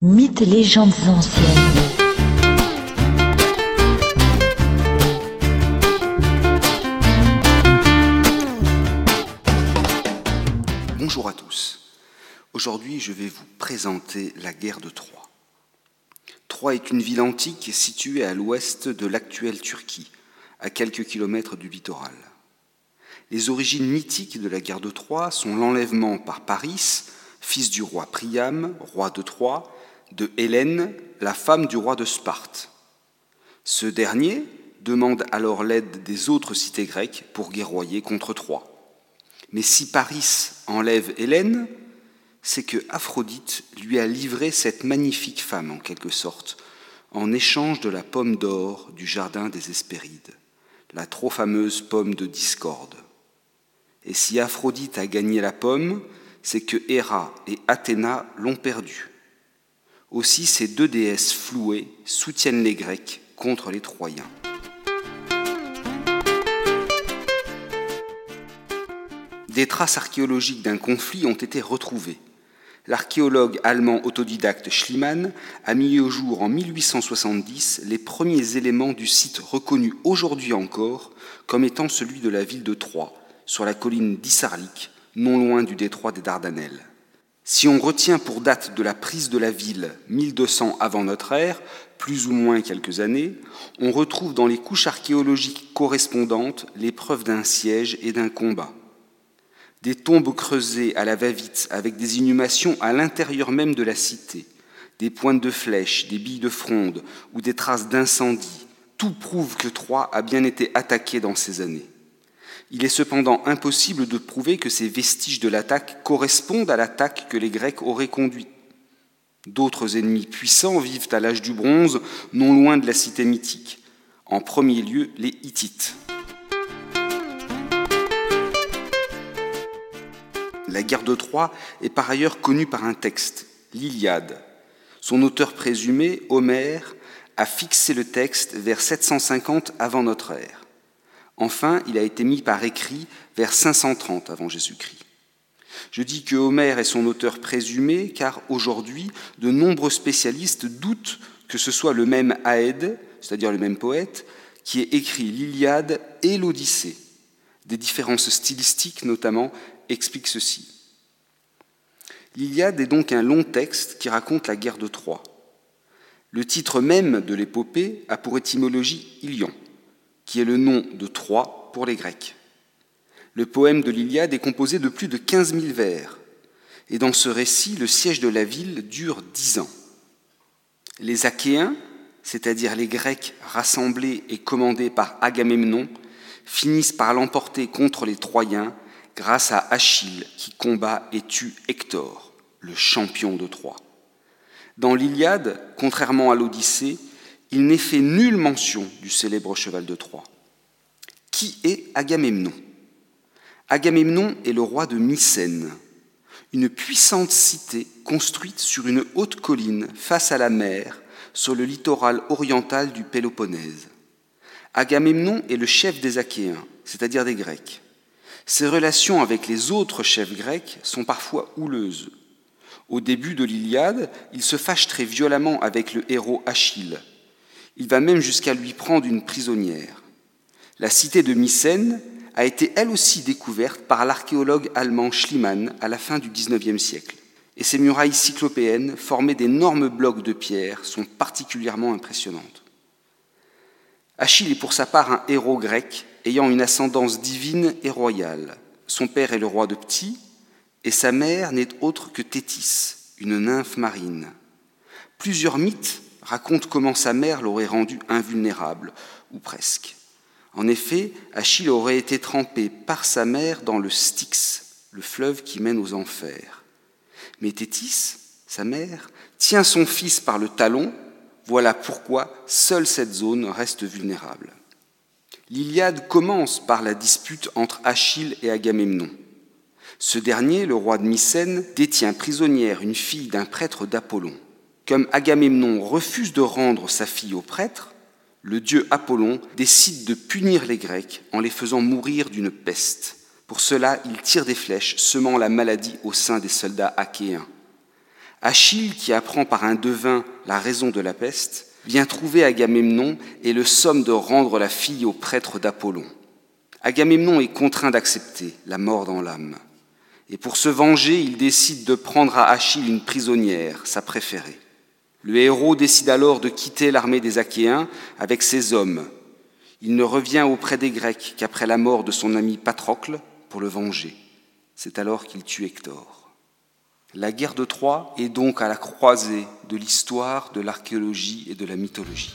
Mythes et légendes anciennes. Bonjour à tous. Aujourd'hui, je vais vous présenter la guerre de Troie. Troie est une ville antique située à l'ouest de l'actuelle Turquie, à quelques kilomètres du littoral. Les origines mythiques de la guerre de Troie sont l'enlèvement par Paris, fils du roi Priam, roi de Troie, de Hélène, la femme du roi de Sparte. Ce dernier demande alors l'aide des autres cités grecques pour guerroyer contre Troie. Mais si Paris enlève Hélène, c'est que Aphrodite lui a livré cette magnifique femme en quelque sorte, en échange de la pomme d'or du jardin des Hespérides, la trop fameuse pomme de discorde. Et si Aphrodite a gagné la pomme, c'est que Héra et Athéna l'ont perdue. Aussi ces deux déesses flouées soutiennent les Grecs contre les Troyens. Des traces archéologiques d'un conflit ont été retrouvées. L'archéologue allemand autodidacte Schliemann a mis au jour en 1870 les premiers éléments du site reconnu aujourd'hui encore comme étant celui de la ville de Troie, sur la colline d'Issarlik, non loin du détroit des Dardanelles. Si on retient pour date de la prise de la ville 1200 avant notre ère, plus ou moins quelques années, on retrouve dans les couches archéologiques correspondantes les preuves d'un siège et d'un combat. Des tombes creusées à la va-vite avec des inhumations à l'intérieur même de la cité, des pointes de flèches, des billes de fronde ou des traces d'incendie, tout prouve que Troie a bien été attaquée dans ces années. Il est cependant impossible de prouver que ces vestiges de l'attaque correspondent à l'attaque que les Grecs auraient conduite. D'autres ennemis puissants vivent à l'âge du bronze, non loin de la cité mythique. En premier lieu, les Hittites. La guerre de Troie est par ailleurs connue par un texte, l'Iliade. Son auteur présumé, Homère, a fixé le texte vers 750 avant notre ère. Enfin, il a été mis par écrit vers 530 avant Jésus-Christ. Je dis que Homère est son auteur présumé car aujourd'hui, de nombreux spécialistes doutent que ce soit le même Aède, c'est-à-dire le même poète, qui ait écrit l'Iliade et l'Odyssée. Des différences stylistiques notamment expliquent ceci. L'Iliade est donc un long texte qui raconte la guerre de Troie. Le titre même de l'épopée a pour étymologie Ilion qui est le nom de Troie pour les Grecs. Le poème de l'Iliade est composé de plus de 15 000 vers, et dans ce récit, le siège de la ville dure dix ans. Les Achéens, c'est-à-dire les Grecs rassemblés et commandés par Agamemnon, finissent par l'emporter contre les Troyens grâce à Achille qui combat et tue Hector, le champion de Troie. Dans l'Iliade, contrairement à l'Odyssée, il n'est fait nulle mention du célèbre cheval de Troie. Qui est Agamemnon? Agamemnon est le roi de Mycène, une puissante cité construite sur une haute colline face à la mer, sur le littoral oriental du Péloponnèse. Agamemnon est le chef des Achéens, c'est-à-dire des Grecs. Ses relations avec les autres chefs grecs sont parfois houleuses. Au début de l'Iliade, il se fâche très violemment avec le héros Achille, il va même jusqu'à lui prendre une prisonnière. La cité de Mycène a été elle aussi découverte par l'archéologue allemand Schliemann à la fin du XIXe siècle. Et ces murailles cyclopéennes, formées d'énormes blocs de pierre, sont particulièrement impressionnantes. Achille est pour sa part un héros grec ayant une ascendance divine et royale. Son père est le roi de Pti, et sa mère n'est autre que Thétis, une nymphe marine. Plusieurs mythes raconte comment sa mère l'aurait rendu invulnérable, ou presque. En effet, Achille aurait été trempé par sa mère dans le Styx, le fleuve qui mène aux enfers. Mais Thétis, sa mère, tient son fils par le talon, voilà pourquoi seule cette zone reste vulnérable. L'Iliade commence par la dispute entre Achille et Agamemnon. Ce dernier, le roi de Mycène, détient prisonnière une fille d'un prêtre d'Apollon. Comme Agamemnon refuse de rendre sa fille au prêtre, le dieu Apollon décide de punir les Grecs en les faisant mourir d'une peste. Pour cela, il tire des flèches, semant la maladie au sein des soldats achéens. Achille, qui apprend par un devin la raison de la peste, vient trouver Agamemnon et le somme de rendre la fille au prêtre d'Apollon. Agamemnon est contraint d'accepter la mort dans l'âme. Et pour se venger, il décide de prendre à Achille une prisonnière, sa préférée. Le héros décide alors de quitter l'armée des Achéens avec ses hommes. Il ne revient auprès des Grecs qu'après la mort de son ami Patrocle pour le venger. C'est alors qu'il tue Hector. La guerre de Troie est donc à la croisée de l'histoire, de l'archéologie et de la mythologie.